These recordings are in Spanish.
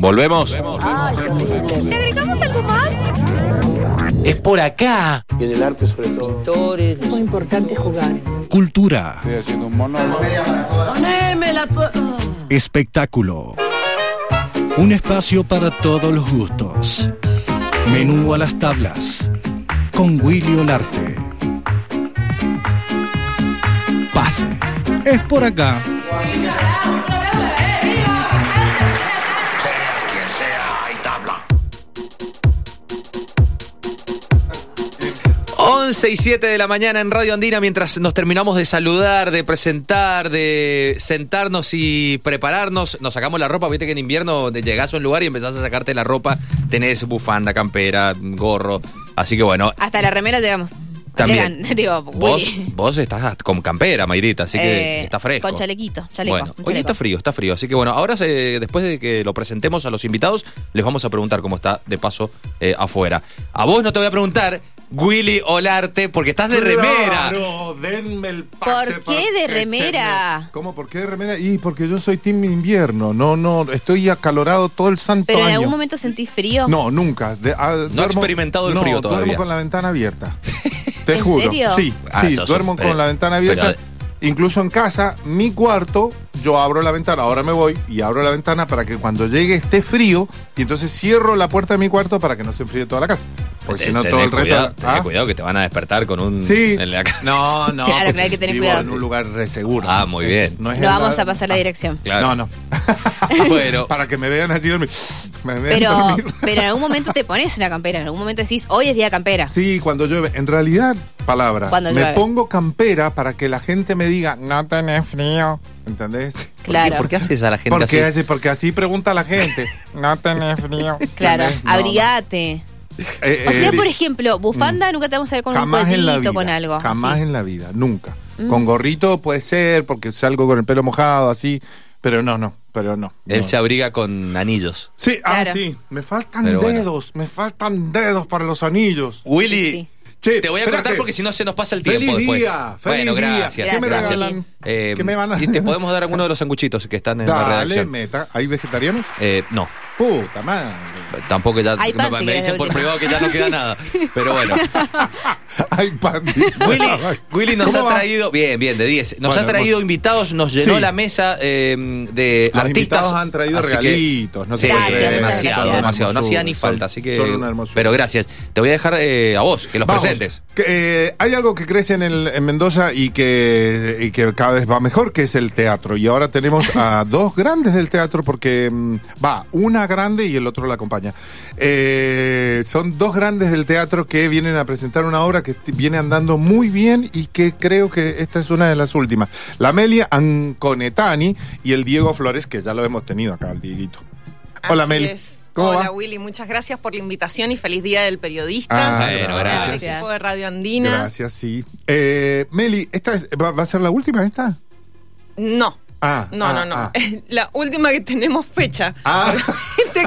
Volvemos. ¿Le gritamos algo más? Es por acá. Y en el arte sobre todo. Muy importante jugar. Cultura, Estoy haciendo un monólogo. espectáculo. Un espacio para todos los gustos. Menú a las tablas. Con Willy Olarte. Pase. Es por acá. 11 y 7 de la mañana en Radio Andina mientras nos terminamos de saludar, de presentar, de sentarnos y prepararnos. Nos sacamos la ropa, viste que en invierno llegás a un lugar y empezás a sacarte la ropa, tenés bufanda, campera, gorro. Así que bueno, Hasta la remera llegamos. También. Llegan, digo, vos, vos estás con campera, Mayrita, así que Eh, está fresco. Con chalequito, chaleco. Bueno, hoy chaleco. está frío, está frío. Así que bueno, ahora eh, después de que lo presentemos a los invitados, les vamos a preguntar cómo está de paso eh, afuera. A vos no te voy a preguntar, Willy Olarte, porque estás de remera. Claro, denme el pase ¿Por para qué de remera? me- ¿Cómo? ¿Por qué de remera? Y porque yo soy team invierno. No, no, estoy acalorado todo el santo Pero en año. algún momento sentís frío. No, nunca. De- ah, No ha experimentado el frío no, todavía. duermo con la ventana abierta. Te ¿En juro. serio? Sí, Ah, sí, duermo con la ventana abierta. pero- Incluso en casa, mi cuarto, yo abro la ventana, ahora me voy y abro la ventana para que cuando llegue esté frío y entonces cierro la puerta de mi cuarto para que no se enfríe toda la casa. Porque si no todo el resto... cuidado, tenés ¿Ah? cuidado que te van a despertar con un... Sí. en la ca- No, no. Claro, porque hay que tener vivo cuidado. en un lugar seguro. Ah, muy bien. No es Lo en vamos a pasar la Ah, dirección. Claro. No, no. Bueno. Para que me vean así dormir. Me vean Pero, dormir. pero en algún momento te pones una campera. En algún momento decís, hoy es día de campera. Sí, cuando llueve. En realidad, palabra. Cuando me llueve. pongo campera para que la gente me diga, no tenés frío. ¿Entendés? Claro. ¿Por qué haces a la gente Porque así? porque así pregunta la gente. No tenés frío. Claro, ¿Entendés? No, abrigate. no. Eh, O sea, eh, por ejemplo, bufanda nunca te vamos a ver con jamás un la vida. con algo. Jamás así. en la vida, nunca. Con gorrito puede ser, porque salgo con el pelo mojado, así. Pero no, no, pero no. Él no. se abriga con anillos. Sí, ah, Claro. sí. Me faltan Pero bueno. dedos, me faltan dedos para los anillos. Willy, Sí, sí. Che, te voy a espérate. cortar porque si no se nos pasa el tiempo Feliz después. día, feliz bueno, día. gracias. ¿Qué me gracias. regalan? Eh, ¿Qué me van a- Y te podemos dar alguno de los sanguchitos que están en la Dale, redacción. meta. ¿Hay vegetarianos? Eh, no, Puta madre. tampoco ya Hay pan, me, si me dicen por última. privado que ya no queda nada. Pero bueno, Hay pan. Willy, Willy nos ¿Cómo ha va? traído, bien, bien, de 10. Nos Bueno, ha traído invitados, nos llenó Sí. la mesa eh, de Los artistas. invitados han traído que- regalitos. No Sí, se puede Gracias, demasiado, demasiado. No hacía ni falta, así que. son una hermosura. Pero gracias. Te voy a dejar eh, a vos, que los Vamos, presentes. que, eh, hay algo que crece en, el- en Mendoza y que, y que cada vez va mejor, que es el teatro. Y ahora tenemos a dos grandes del teatro, porque mm, va, una grande y el otro la acompaña. Eh, son dos grandes del teatro que vienen a presentar una obra que viene andando muy bien y que creo que esta es una de las últimas. La Amelia Anconetani y el Diego Flores, que ya lo hemos tenido acá, el Dieguito. Hola. ¿Cómo Hola va? Willy, muchas gracias por la invitación y feliz día del periodista. Ah, Bueno, Al gracias. equipo de Radio Andina. Gracias, sí. Eh, Meli, ¿esta es- va, va a ser la última esta? No. Ah, No, ah, no, no. ah. La última que tenemos fecha. Ah.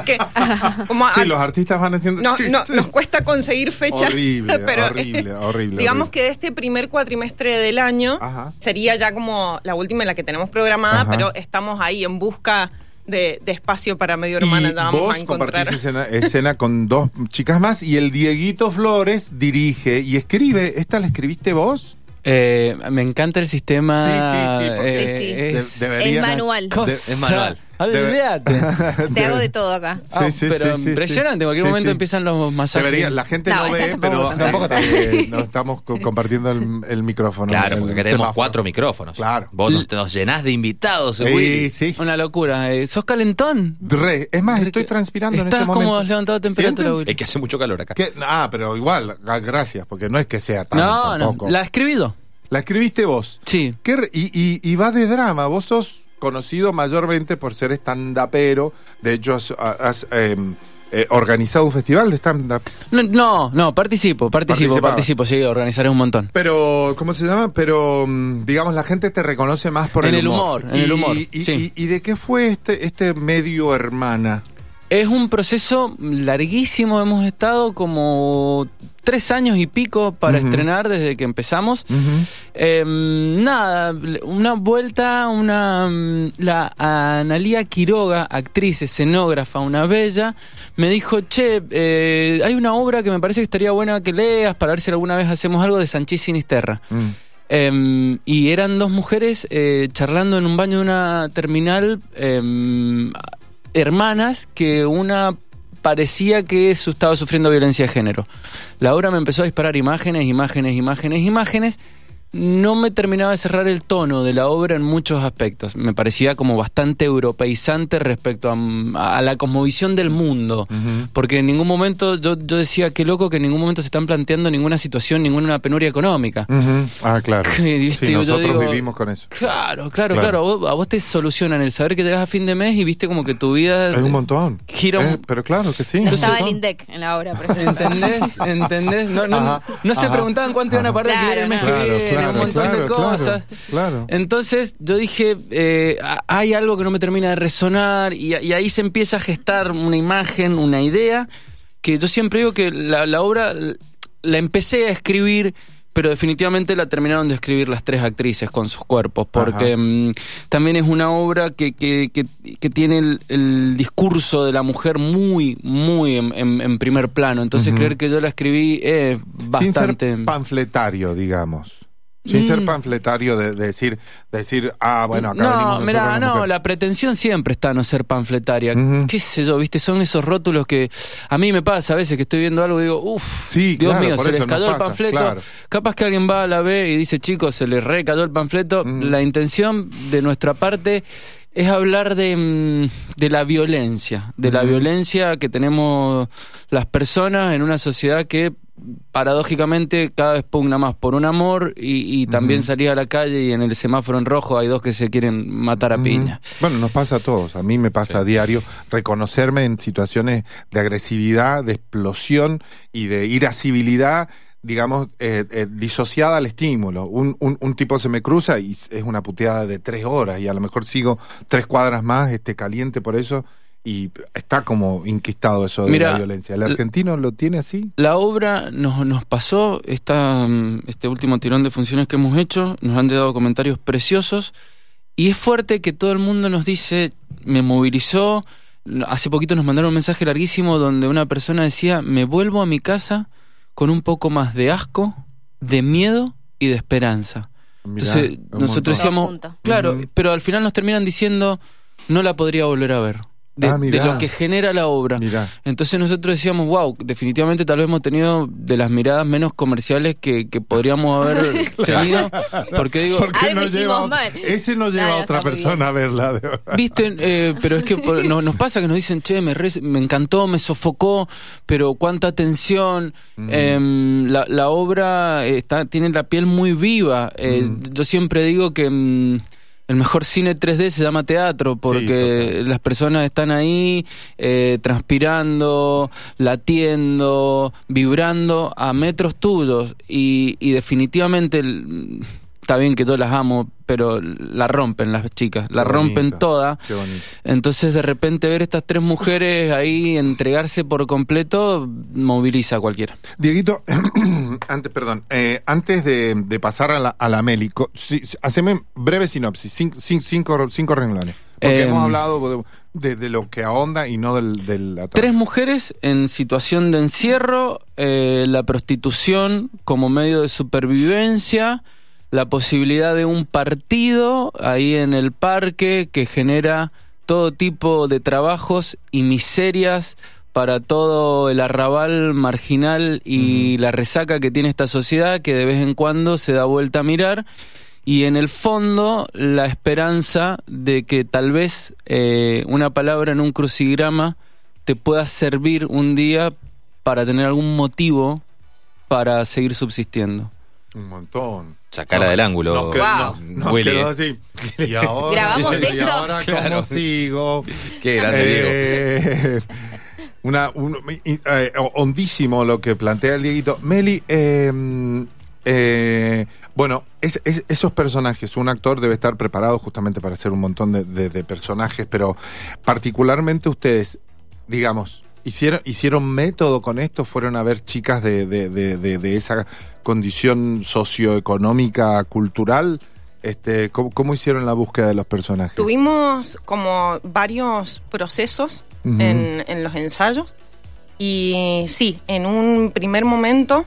Que como Sí, los artistas van haciendo. no, sí, no, sí. nos cuesta conseguir fecha. Horrible, pero horrible, horrible, Digamos horrible. que de este primer cuatrimestre del año Ajá. sería ya como la última en la que tenemos programada, Ajá. pero estamos ahí en busca de, de espacio para medio hermana. Y vamos vos a encontrar. compartís escena, escena con dos chicas más y el Dieguito Flores dirige y escribe. ¿Esta la escribiste vos? Eh, me encanta el sistema. Sí, sí, sí, porque- eh, Sí, sí. es De- debería- Es manual. cosa- Es manual. Olvídate. Te hago de todo acá. Ah, Sí, sí, pero sí, impresionante, en cualquier Sí, momento sí. empiezan los masajes. Debería, la gente No, no, ve, tampoco pero tanto. Tampoco eh, no estamos co- compartiendo el, el micrófono. Claro, el porque acá tenemos semáforo. cuatro micrófonos. Claro. Vos nos, nos llenás de invitados, Sí, Willy. sí. Una locura. Eh, ¿Sos calentón? Re. Es más, estoy transpirando en Estás este momento. como has levantado temperatura. Willy. Es que hace mucho calor acá. ¿Qué? Ah, pero igual, ah, gracias, porque no es que sea tan No, no. tampoco. ¿La has escribido? La escribiste vos. Sí. ¿Qué re- y, y- y va de drama. Vos sos conocido mayormente por ser stand-upero. De hecho, has, has, eh, eh, organizado un festival de stand-up. No, no, no, participo, participo, participo, sí, organizaré un montón. Pero, ¿cómo se llama? Pero, mm, digamos, la gente te reconoce más por En el el humor. humor, en el humor, Y, sí. y- y de qué fue este, este medio hermana? Es un proceso larguísimo, hemos estado como tres años y pico para estrenar desde que empezamos. Eh, nada, una vuelta, una mm, la Analía Quiroga, actriz, escenógrafa, una bella, me dijo, che, eh, hay una obra que me parece que estaría buena que leas para ver si alguna vez hacemos algo de Sanchís Sinisterra. Em, y eran dos mujeres eh, charlando en un baño de una terminal, em, hermanas, que una parecía que estaba sufriendo violencia de género. La obra me empezó a disparar imágenes, imágenes, imágenes, imágenes. No me terminaba de cerrar el tono de la obra en muchos aspectos. Me parecía como bastante europeizante respecto a, a la cosmovisión del mundo. Porque en ningún momento, yo, yo decía, qué loco que en ningún momento se están planteando ninguna situación, ninguna penuria económica. Ah, claro. Sí, nosotros digo, vivimos con eso. Claro, claro, Claro. claro. A vos, a vos te solucionan el saber que llegas a fin de mes y viste como que tu vida. Es un montón. Gira un- Eh, pero claro que sí. No estaba el INDEC en la obra, por ejemplo. ¿Entendés? ¿Entendés? No, no, Ajá, no se ajá, preguntaban cuánto iban a parar Claro, el mes no. que Claro, viene, claro, un montón claro, de cosas. claro. Entonces yo dije, eh, hay algo que no me termina de resonar y, y ahí se empieza a gestar una imagen, una idea, que yo siempre digo que la, la obra la empecé a escribir, pero definitivamente la terminaron de escribir las tres actrices con sus cuerpos, porque mm, también es una obra que, que, que- que tiene el, el discurso de la mujer muy, muy en, en- en primer plano. Entonces creer que yo la escribí es bastante... Sin ser panfletario, digamos. Sin ser Mm. panfletario de, de decir, de decir, ah, bueno, acá venimos no, mira, las no, la pretensión siempre está no ser panfletaria. ¿Qué sé yo? ¿Viste? Son esos rótulos que a mí me pasa a veces que estoy viendo algo y digo, uff, Sí, Dios claro, mío, se les cayó el panfleto. claro. Capaz que alguien va a la B y dice, chicos, se les recayó el panfleto. Mm. La intención de nuestra parte es hablar de, mm, de la violencia, de la violencia que tenemos las personas en una sociedad que paradójicamente cada vez pugna más por un amor y, y también Ujú. salir a la calle y en el semáforo en rojo hay dos que se quieren matar a piña. Bueno, nos pasa a todos. A mí me pasa a diario reconocerme en situaciones de agresividad, de explosión y de irascibilidad, digamos, eh, eh, disociada al estímulo. Un, un, un tipo se me cruza y es una puteada de tres horas y a lo mejor sigo tres cuadras más, este, caliente por eso. Y está como inquistado eso de Mira, la violencia. ¿El argentino lo tiene así? La obra nos, nos pasó, esta, mm, este último tirón de funciones que hemos hecho, nos han llegado comentarios preciosos y es fuerte que todo el mundo nos dice, me movilizó, hace poquito nos mandaron un mensaje larguísimo donde una persona decía, me vuelvo a mi casa con un poco más de asco, de miedo y de esperanza. Mirá, Entonces nosotros montón. decíamos, claro, pero al final nos terminan diciendo, no la podría volver a ver. De, Ah, de lo que genera la obra. Mirá. Entonces nosotros decíamos, wow, definitivamente tal vez hemos tenido de las miradas menos comerciales que, que podríamos haber tenido. Porque digo, ¿Por qué Algo no hicimos lleva, mal. ese no lleva a otra persona a verla. viste, Eh, pero es que por- no- nos pasa que nos dicen, che, me, re- me encantó, me sofocó, pero cuánta tensión. Mm. La, la obra está, tiene la piel muy viva. Eh, Mm. Yo siempre digo que... mm, el mejor cine 3D se llama teatro porque las personas están ahí eh, transpirando, latiendo, vibrando a metros tuyos. Y, y definitivamente el- está bien que yo las amo, pero la rompen las chicas, la Qué rompen bonito, toda. Qué bonito. Entonces de repente ver estas tres mujeres ahí entregarse por completo moviliza a cualquiera. Dieguito, antes, perdón, eh, antes de, de pasar a la, a la Meli, haceme breve sinopsis, cin- cin- cinco, cinco, renglones. Porque Em. hemos hablado de, lo que ahonda y no del... del Tres mujeres en situación de encierro, eh, la prostitución como medio de supervivencia, la posibilidad de un partido ahí en el parque que genera todo tipo de trabajos y miserias para todo el arrabal marginal y la resaca que tiene esta sociedad que de vez en cuando se da vuelta a mirar y en el fondo la esperanza de que tal vez eh, una palabra en un crucigrama te pueda servir un día para tener algún motivo para seguir subsistiendo. Un montón. Sacara del ángulo. Nos, quedó- Wow. nos- nos quedó así. Y ahora, ¿Grabamos y esto? ahora cómo Claro. sigo. Qué grande, Diego. Eh, Una, un- eh, hondísimo lo que plantea el Dieguito. Meli, eh, eh, bueno, es- es- esos personajes, un actor debe estar preparado justamente para hacer un montón de, de- de personajes, pero particularmente ustedes, digamos, ¿Hicieron, ¿Hicieron método con esto? ¿Fueron a ver chicas de, de, de, de- de esa condición socioeconómica, cultural? Este, ¿cómo, cómo hicieron la búsqueda de los personajes? Tuvimos como varios procesos en, en los ensayos y sí, en un primer momento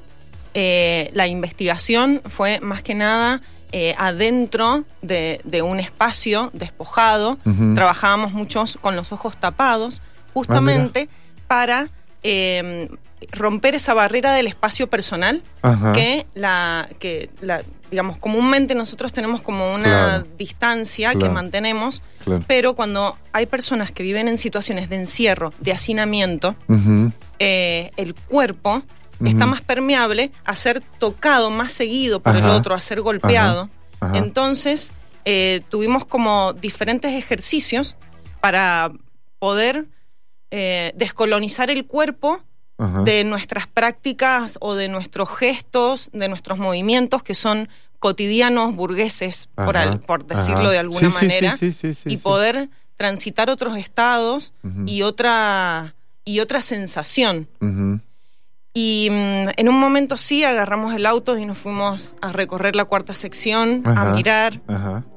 eh, la investigación fue más que nada eh, adentro de, de un espacio despojado. Trabajábamos muchos con los ojos tapados, justamente para eh, romper esa barrera del espacio personal Ajá. que la que la digamos comúnmente nosotros tenemos como una Claro. distancia que mantenemos Claro. pero cuando hay personas que viven en situaciones de encierro de hacinamiento eh, el cuerpo está más permeable a ser tocado más seguido por el otro a ser golpeado. Ajá. entonces eh, tuvimos como diferentes ejercicios para poder eh, descolonizar el cuerpo Ajá. de nuestras prácticas o de nuestros gestos, de nuestros movimientos que son cotidianos burgueses, por, al- por decirlo ajá. de alguna Sí, manera, sí, sí, y poder transitar otros estados y otra y otra sensación. Y mm, en un momento sí agarramos el auto y nos fuimos a recorrer la cuarta sección, Ajá. a mirar.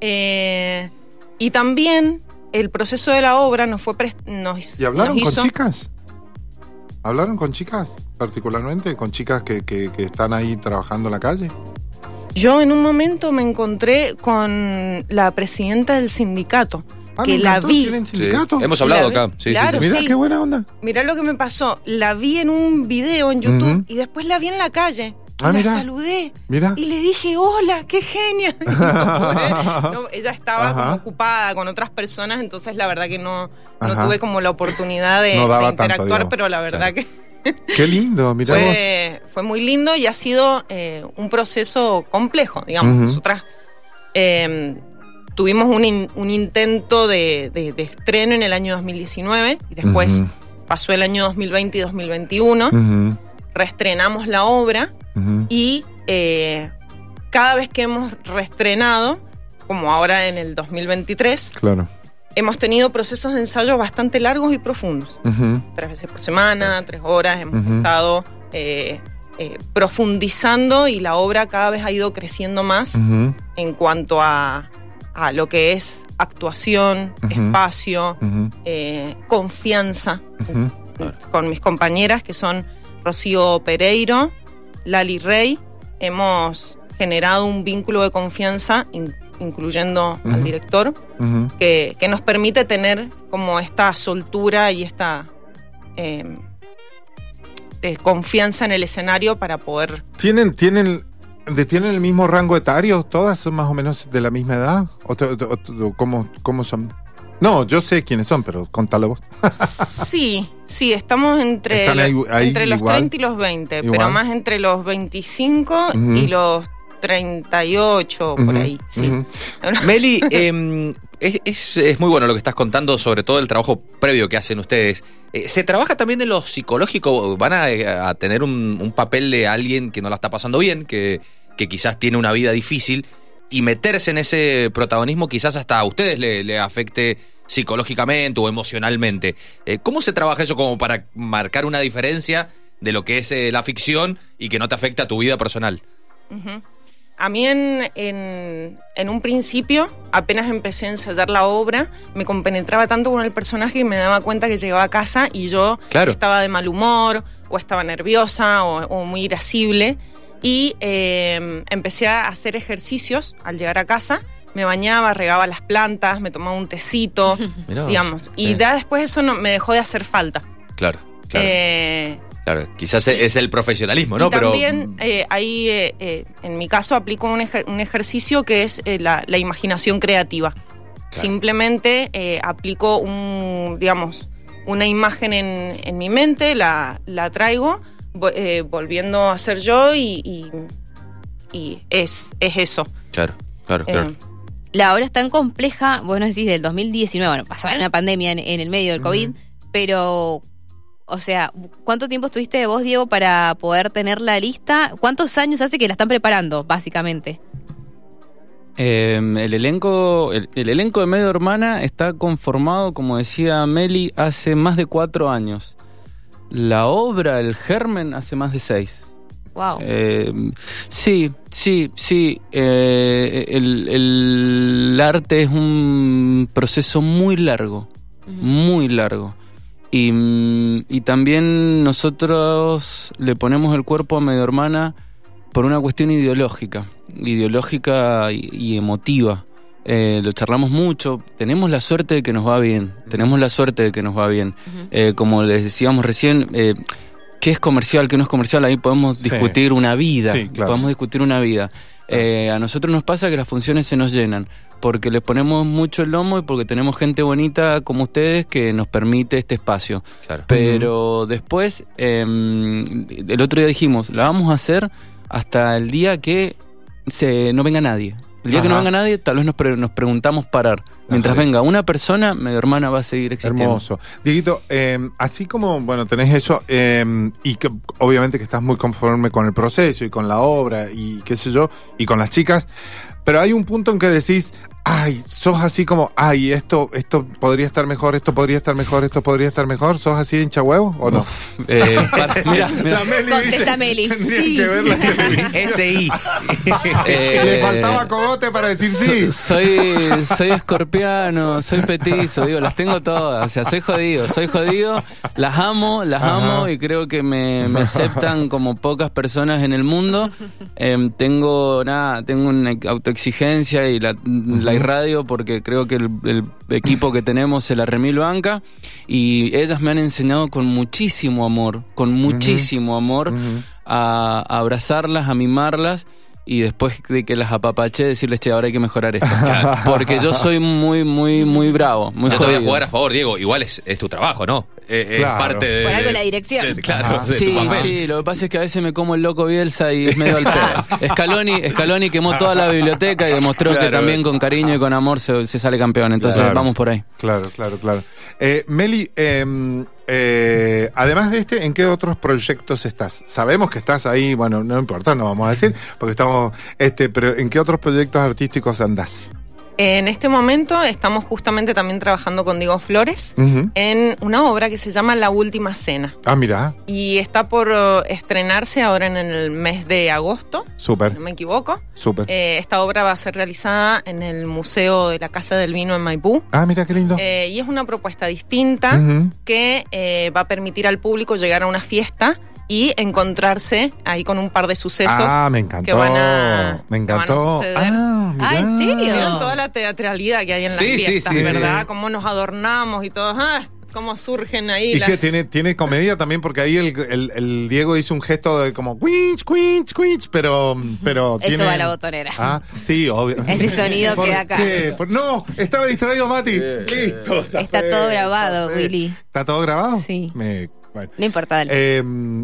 Eh, y también el proceso de la obra nos fue pres- nos, ¿Y hablaron nos con chicas? ¿Hablaron con chicas particularmente? ¿Con chicas que, que, que están ahí trabajando en la calle? Yo en un momento me encontré con la presidenta del sindicato, Ah, que la vi. ¿Tienen Sí. sindicato? Hemos hablado La- acá. Sí, claro, sí. Mira sí. qué buena onda. Mirá lo que me pasó. La vi en un video en YouTube y después la vi en la calle. Y Ah, la saludé. Mira. Y le dije, hola, qué genia. No. No, ella estaba como ocupada con otras personas, entonces la verdad que no, no tuve como la oportunidad de, interactuar, pero la verdad que Qué lindo, mira fue, fue muy lindo y ha sido eh, un proceso complejo, digamos. Nosotras eh, tuvimos un, in- un intento de, de- de estreno en el año 2019 y después pasó el año 2020 y 2021, Ujú, reestrenamos la obra y eh, cada vez que hemos reestrenado, como ahora en el 2023, Claro. hemos tenido procesos de ensayo bastante largos y profundos. Tres veces por semana, tres horas, hemos estado eh, eh, profundizando y la obra cada vez ha ido creciendo más en cuanto a, a lo que es actuación, espacio, eh, confianza con mis compañeras que son Rocío Pereiro, Lali Rey. Hemos generado un vínculo de confianza, in- incluyendo al director, que, que nos permite tener como esta soltura y esta eh, eh, confianza en el escenario para poder... ¿Tienen, tienen, ¿Tienen el mismo rango etario? ¿Todas son más o menos de la misma edad? ¿O, o- o- cómo, cómo son? No, yo sé quiénes son, pero contalo vos. Sí, sí, estamos entre, Están ahí- ahí entre los igual. 30 y los 20, Igual. pero más entre los 25 Ujú. y los 38, por Ujú, ahí, sí. ujú. Meli, eh, es, es- es muy bueno lo que estás contando, sobre todo el trabajo previo que hacen ustedes. Eh, ¿Se trabaja también en lo psicológico? ¿Van a, a tener un, un papel de alguien que no la está pasando bien, que, que quizás tiene una vida difícil, y meterse en ese protagonismo quizás hasta a ustedes le, le afecte psicológicamente o emocionalmente? Eh, ¿Cómo se trabaja eso como para marcar una diferencia de lo que es eh, la ficción y que no te afecte a tu vida personal? A mí en, en, en un principio, apenas empecé a ensayar la obra, me compenetraba tanto con el personaje que me daba cuenta que llegaba a casa y yo Claro. estaba de mal humor o estaba nerviosa o, o muy irascible. Y eh, empecé a hacer ejercicios al llegar a casa. Me bañaba, regaba las plantas, me tomaba un tecito, Mirá vos. digamos. Y ya después eso no, me dejó de hacer falta. Claro, claro. Eh, Claro, quizás es el profesionalismo, ¿no? y también Pero eh, ahí, eh, eh, en mi caso, aplico un, ejer- un ejercicio que es eh, la, la imaginación creativa. Simplemente eh, aplico un, digamos, una imagen en, en mi mente, la, la traigo, eh, volviendo a ser yo y, y- y es, es eso. claro, claro, Eh, claro. La obra es tan compleja, bueno, decís del 2019, bueno, pasó una pandemia en, en el medio del COVID, pero, o sea, ¿cuánto tiempo estuviste vos, Diego, para poder tener la lista? ¿Cuántos años hace que la están preparando, básicamente? Eh, el elenco el, el elenco de Medio Hermana está conformado, como decía Meli, hace más de cuatro años. La obra, el germen, hace más de seis. Wow. Eh, sí, sí, sí. eh, el, el arte es un proceso muy largo, muy largo. Y, y también nosotros le ponemos el cuerpo a medio hermana por una cuestión ideológica, ideológica y, y emotiva. Eh, lo charlamos mucho, tenemos la suerte de que nos va bien, tenemos la suerte de que nos va bien. Eh, como les decíamos recién, eh, ¿qué es comercial, qué no es comercial? Ahí podemos Sí. discutir una vida, Sí, claro. podemos discutir una vida. Eh, a nosotros nos pasa que las funciones se nos llenan, porque les ponemos mucho el lomo y porque tenemos gente bonita como ustedes que nos permite este espacio. Claro. Pero después, eh, el otro día dijimos, la vamos a hacer hasta el día que se, no venga nadie. El día que no venga nadie, tal vez nos, pre- nos preguntamos parar. Mientras Ajá. venga una persona, medio hermana va a seguir existiendo. Hermoso. Dieguito, eh, así como, bueno, tenés eso, eh, y que obviamente que estás muy conforme con el proceso y con la obra y qué sé yo, y con las chicas, pero hay un punto en que decís, ay, sos así como, ay, esto, esto podría estar mejor, esto podría estar mejor, esto podría estar mejor, ¿sos así hincha huevo o no? Eh, para- mira, mira. La Meli Contesta dice, Meli, sí. que ver la televisión. SI. Eh, Le faltaba cogote para decir sí. So- Soy, soy escorpiano, soy petizo, digo, las tengo todas. O sea, soy jodido, soy jodido, las amo, las Ajá. amo y creo que me, me aceptan como pocas personas en el mundo. Em, tengo, nada, tengo una autoexigencia y la, la irradio porque creo que el, el equipo que tenemos se la remil banca y ellas me han enseñado con muchísimo amor, con muchísimo amor a, a abrazarlas, a mimarlas y después de que las apapaché decirles, che, ahora hay que mejorar esto. Porque yo soy muy, muy, muy bravo, muy Yo te voy a jugar a favor, Diego. Igual es, es tu trabajo, ¿no? Eh, Es Claro. parte de. Por algo la dirección. de- claro, de Sí, sí, lo que pasa es que a veces me como el loco Bielsa y es medio al pedo. Scaloni, Scaloni quemó toda la biblioteca y demostró que también con cariño y con amor se, se sale campeón. Entonces Claro. vamos por ahí. Claro, claro, claro. Eh, Meli, eh, eh, además de este, ¿en qué otros proyectos estás? Sabemos que estás ahí, bueno, no importa, no vamos a decir, porque estamos, este, pero ¿en qué otros proyectos artísticos andás? En este momento estamos justamente también trabajando con Diego Flores en una obra que se llama La Última Cena. Ah, mira, Y está por eh, estrenarse ahora en el mes de agosto, si súper, no me equivoco. súper. Eh, esta obra va a ser realizada en el Museo de la Casa del Vino en Maipú. Ah, mira qué lindo. Eh, y es una propuesta distinta que eh, va a permitir al público llegar a una fiesta y encontrarse ahí con un par de sucesos. Ah, me encantó. que van a- me que van a encantó. suceder. ah, Ah, ¿en serio? Vieron toda la teatralidad que hay en las Sí, sí, fiestas, sí, sí. ¿verdad? Cómo nos adornamos y todo. Ah, cómo surgen ahí Y las... que tiene, tiene comedia también, porque ahí el, el- el Diego hizo un gesto de como quinch, quinch, quinch, pero, pero Eso tiene... va a la botonera. Ah, sí, obvio. Ese sonido ¿Por queda acá. qué? Por- no, estaba distraído Mati. Listo. Está todo grabado. Willy. ¿Está todo grabado? Sí. Me- bueno. No importa, dale. Eh,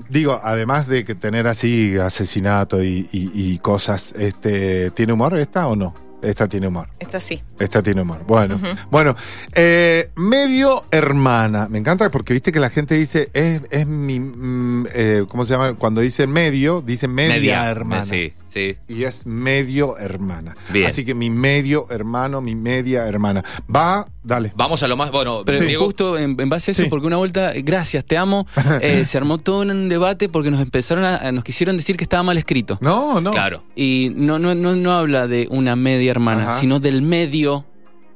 digo, además de que tener así asesinato y, y- y cosas, este, ¿tiene humor esta o no? Esta tiene humor. Esta sí. Esta tiene humor. Bueno, bueno. eh, medio hermana. Me encanta porque viste que la gente dice, es, es mi. mm, eh, ¿Cómo se llama? Cuando dice medio, dice media, hermana. Sí, sí. Y es medio hermana. Bien. Así que mi medio hermano, mi media hermana. Va, dale. Vamos a lo más. Bueno, Pero Diego. justo en, en base a eso, Sí. porque una vuelta, gracias, te amo, eh, se armó todo un debate porque nos empezaron a, nos quisieron decir que estaba mal escrito. No, no. Claro. Y no, no, no, no habla de una media hermana, Ajá. sino del medio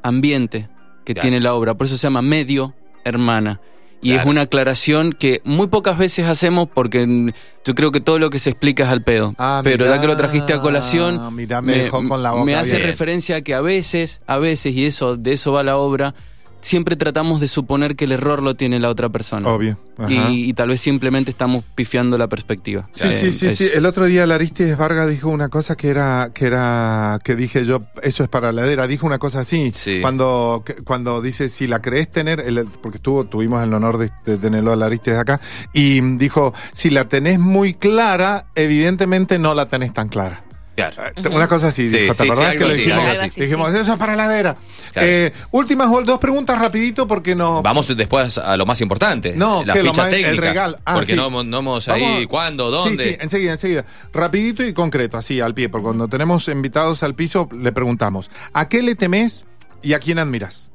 ambiente que Claro. tiene la obra. Por eso se llama medio hermana. Y Claro. es una aclaración que muy pocas veces hacemos porque yo creo que todo lo que se explica es al pedo. Ah, Pero mirá, ya que lo trajiste a colación, mirá, me dejó con la boca me hace referencia a que a veces, a veces, y eso, de eso va la obra, siempre tratamos de suponer que el error lo tiene la otra persona. Obvio. Y, y tal vez simplemente estamos pifiando la perspectiva. Sí, Eh, sí, sí, es- sí. El otro día Laristides Vargas dijo una cosa que era, que era, que dije yo, eso es para la ladera. Dijo una cosa así. Sí. Cuando, cuando dice, si la crees tener, el- porque estuvo, tuvimos el honor de, de tenerlo a Laristides acá, y dijo, si la tenés muy clara, evidentemente no la tenés tan clara. Claro. Eh, Una cosa así, Sí, dijo, ¿te sí, sí, acordás algo que le dijimos? dijimos, sí. eso es para la ladera. Claro. Eh, últimas dos preguntas rapidito porque no... Vamos después a lo más importante. No, la que lo ficha más- el técnica. regalo. Ah, porque sí. no, hemos- no hemos ahí Vamos- cuándo, dónde. Sí, sí, enseguida, enseguida. Rapidito y concreto, así, al pie, porque cuando tenemos invitados al piso, le preguntamos, ¿a qué le temes y a quién admiras?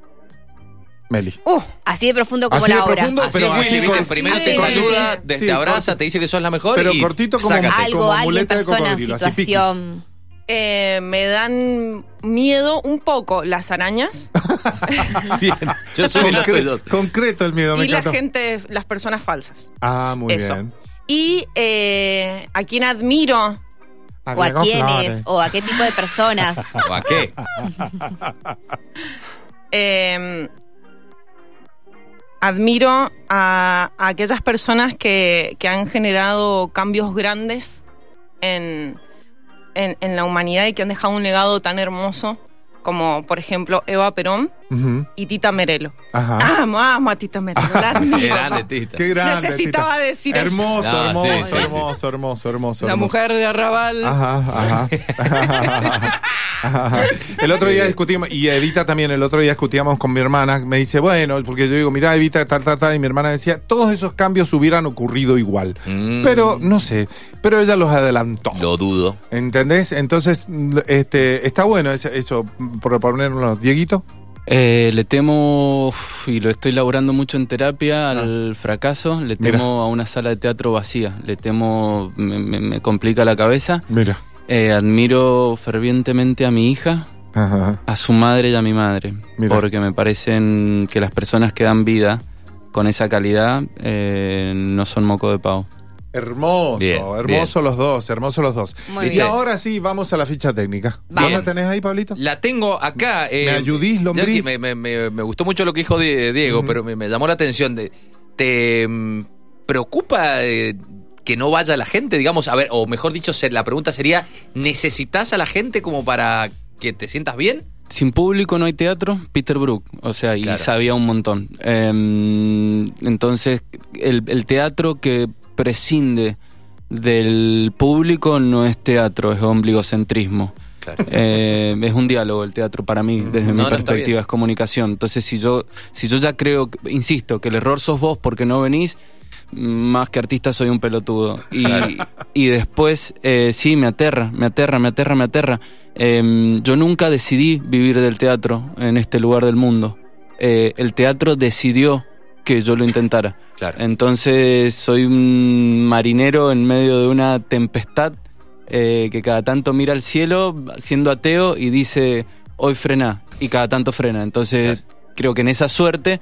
Meli. Uh, Así de profundo como Así de la obra. profundo, Así pero es, así Willy, ¿viste? con- primero te sí, saluda, sí. te, Sí, te abraza, te dice que sos la mejor pero y cortito como- sácate. Algo, como alguien, muleta de persona, cocodrilo, así, piqui. situación. eh, me dan miedo un poco las arañas Bien, Yo soy Concre- dos. concreto el miedo, me y la encantó. gente, las personas falsas. Ah, muy Eso. bien. Y eh, a quien admiro, O a Agregó quiénes, flores. o a qué tipo de personas. ¿O a qué? eh, admiro a, a aquellas personas que, que han generado cambios grandes en, en, en la humanidad y que han dejado un legado tan hermoso como, por ejemplo, Eva Perón y Tita Merelo. Ajá. Amo, amo a Tita Merelo. Qué grande, Tita. Qué grande. Necesitaba Tita. decir eso. hermoso, No, hermoso, sí, sí. hermoso, hermoso, hermoso, La hermoso. mujer de Arrabal. Ajá, ajá. El otro día discutimos, y Evita también, el otro día discutíamos con mi hermana, me dice, bueno, porque yo digo, mira, Evita, tal, tal, tal, y mi hermana decía, todos esos cambios hubieran ocurrido igual. Mm. Pero, no sé, pero ella los adelantó. Lo dudo. ¿Entendés? Entonces, este, está bueno eso, eso por ponerlo. Dieguito. Eh, le temo, y lo estoy laburando mucho en terapia, al fracaso. Le Ah. Mira. temo a una sala de teatro vacía. Le temo, me, me- me complica la cabeza. Mira. Eh, admiro fervientemente a mi hija, Ajá. a su madre y a mi madre. Mira. Porque me parecen que las personas que dan vida con esa calidad eh, no son moco de pavo. Hermoso, Bien, hermoso los dos, hermosos los dos. Muy y bien. ahora sí, vamos a la ficha técnica. ¿Vos la tenés ahí, Pablito? La tengo acá. eh, ¿Me ayudís, ya Lombrí? que Me, me- me- me gustó mucho lo que dijo Die- Diego, pero me, me llamó la atención. De, ¿Te mm, preocupa eh, que no vaya la gente? Digamos, a ver, o mejor dicho, la pregunta sería, ¿necesitas a la gente como para que te sientas bien? Sin público no hay teatro, Peter Brook, o sea, y Claro. sabía un montón. Em, entonces, el, el teatro que prescinde del público no es teatro, es ombligocentrismo. Claro. Eh, es un diálogo el teatro para mí, desde No, mi no, perspectiva, es comunicación. Entonces, si yo, si yo ya creo, insisto, que el error sos vos porque no venís, más que artista soy un pelotudo. Y, y después, eh, sí, me aterra, me aterra, me aterra, me aterra. Em, yo nunca decidí vivir del teatro en este lugar del mundo. Eh, el teatro decidió que yo lo intentara. Claro. Entonces soy un marinero en medio de una tempestad eh, que cada tanto mira al cielo siendo ateo y dice, hoy frena, y cada tanto frena. Entonces creo que en esa suerte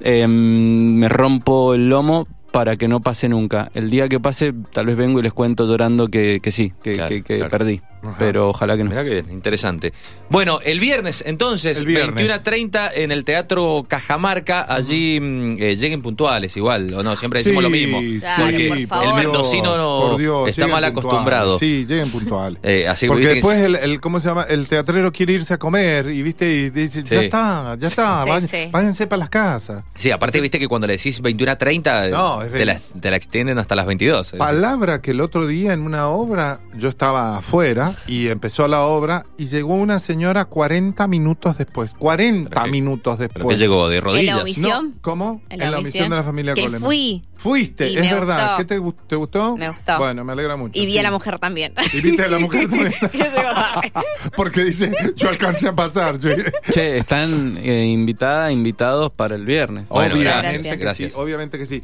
eh, me rompo el lomo para que no pase nunca. El día que pase, tal vez vengo y les cuento llorando que, que sí, que, Claro, que- que claro. perdí. Ajá. Pero ojalá que no. Mirá que bien, interesante. Bueno, el viernes, entonces, El viernes. 21 a 30 en el Teatro Cajamarca. Allí mm, eh, lleguen puntuales, igual, o no, siempre decimos lo mismo. Claro, porque por favor. el mendocino no- por Dios, está mal puntuales. acostumbrado. Sí, lleguen puntuales. Eh, así Porque que- después el, el- ¿cómo se llama? El teatrero quiere irse a comer y viste y dice, ya Sí. está, ya está, Sí, sí. váyanse para las casas. Sí, aparte viste que cuando le decís 21 a 30, No, te, la, te la extienden hasta las 22. Palabra que el otro día en una obra, yo estaba afuera y empezó la obra y llegó una señora 40 minutos después. 40 ¿Pero qué- minutos después. llegó de ¿En la rodillas. omisión? No, ¿Cómo? En la omisión. de la familia Que Coleman. fui. Fuiste, Y es me verdad. gustó. ¿Qué te, gu- te gustó? Me gustó. Bueno, me alegra mucho. Y vi sí. a la mujer también. Y viste a la mujer también. Porque dice, yo alcancé a pasar. Che, están eh, invitadas, invitados para el viernes. Bueno, obviamente gracias. que Gracias. sí, obviamente que sí.